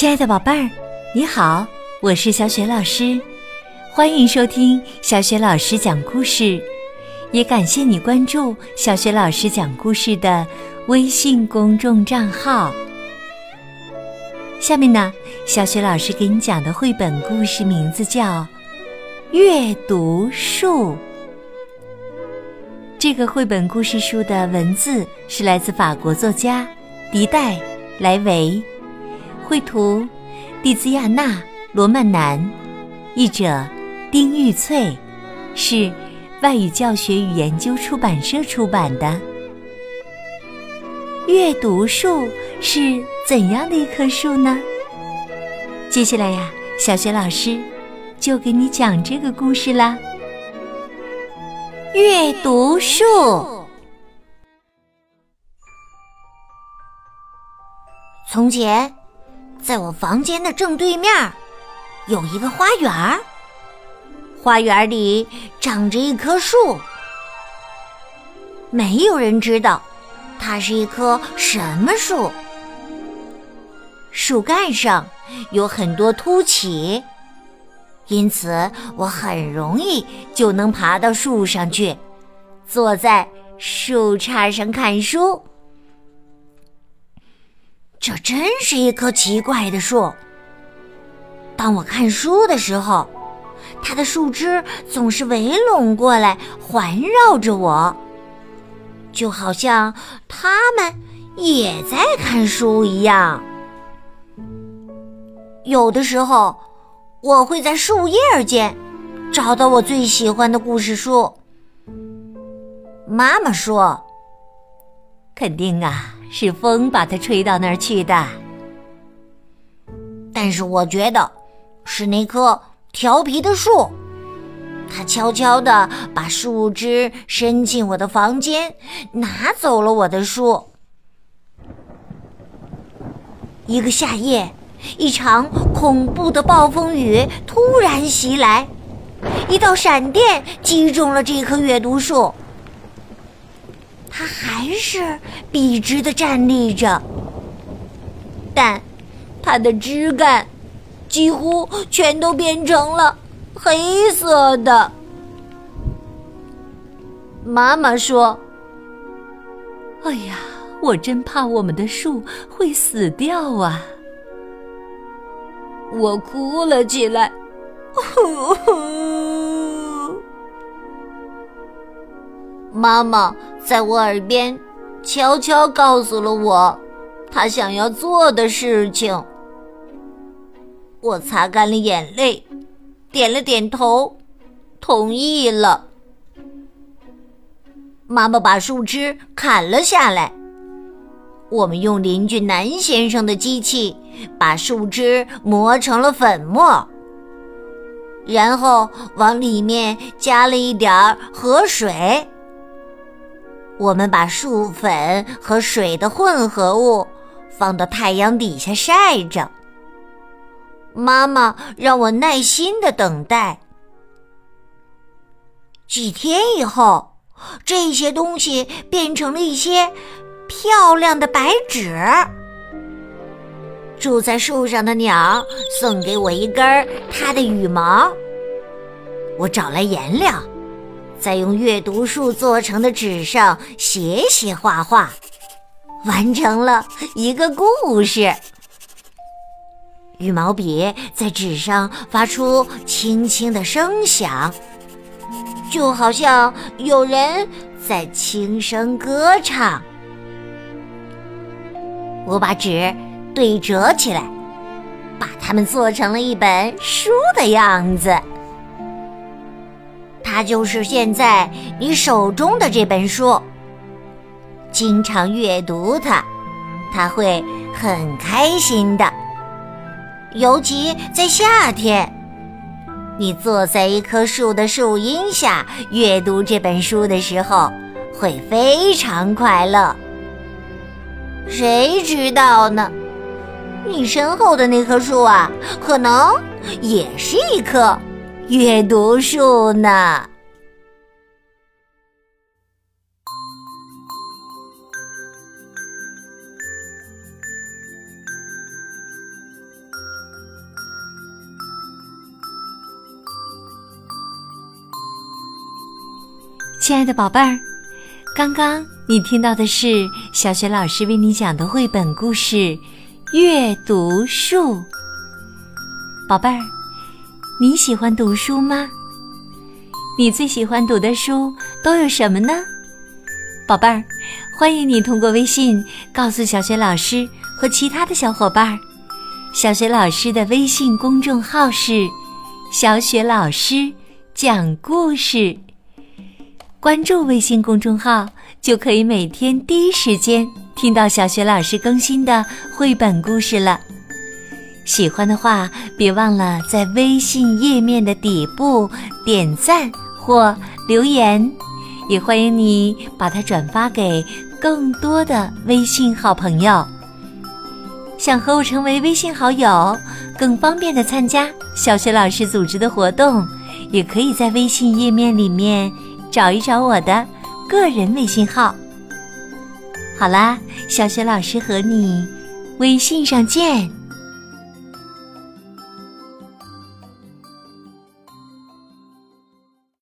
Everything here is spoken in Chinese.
亲爱的宝贝儿，你好，我是小雪老师，欢迎收听小雪老师讲故事，也感谢你关注小雪老师讲故事的微信公众账号。下面呢，小雪老师给你讲的绘本故事名字叫《阅读树》。这个绘本故事书的文字是来自法国作家迪戴·莱维。绘图：蒂兹亚娜·罗曼南，译者：丁玉翠，是外语教学与研究出版社出版的。阅读树是怎样的一棵树呢？接下来呀，小学老师就给你讲这个故事啦。阅读树，从前。在我房间的正对面，有一个花园。花园里长着一棵树，没有人知道它是一棵什么树。树干上有很多凸起，因此我很容易就能爬到树上去，坐在树杈上看书。这真是一棵奇怪的树。当我看书的时候，它的树枝总是围拢过来，环绕着我，就好像它们也在看书一样。有的时候，我会在树叶间找到我最喜欢的故事书。妈妈说：“肯定啊。”是风把它吹到那儿去的，但是我觉得是那棵调皮的树，它悄悄地把树枝伸进我的房间，拿走了我的书。一个夏夜，一场恐怖的暴风雨突然袭来，一道闪电击中了这棵阅读树。它还是笔直的站立着，但它的枝干几乎全都变成了黑色的。妈妈说：“哎呀，我真怕我们的树会死掉啊！”我哭了起来。妈妈在我耳边悄悄告诉了我他想要做的事情。我擦干了眼泪，点了点头，同意了。妈妈把树枝砍了下来，我们用邻居南先生的机器把树枝磨成了粉末，然后往里面加了一点河水。我们把树粉和水的混合物放到太阳底下晒着。妈妈让我耐心的等待。几天以后，这些东西变成了一些漂亮的白纸。住在树上的鸟送给我一根它的羽毛。我找来颜料。在用阅读树做成的纸上写写画画，完成了一个故事。羽毛笔在纸上发出轻轻的声响，就好像有人在轻声歌唱。我把纸对折起来，把它们做成了一本书的样子。它就是现在你手中的这本书。经常阅读它，它会很开心的。尤其在夏天，你坐在一棵树的树荫下阅读这本书的时候，会非常快乐。谁知道呢？你身后的那棵树啊，可能也是一棵。阅读树呢。亲爱的宝贝儿，刚刚你听到的是小雪老师为你讲的绘本故事《阅读树》。宝贝儿，你喜欢读书吗？你最喜欢读的书都有什么呢？宝贝儿，欢迎你通过微信告诉小雪老师和其他的小伙伴儿。小雪老师的微信公众号是“小雪老师讲故事”。关注微信公众号，就可以每天第一时间听到小雪老师更新的绘本故事了。喜欢的话，别忘了在微信页面的底部点赞或留言，也欢迎你把它转发给更多的微信好朋友。想和我成为微信好友，更方便的参加小雪老师组织的活动，也可以在微信页面里面。找一找我的个人微信号。好啦，小雪老师和你微信上见。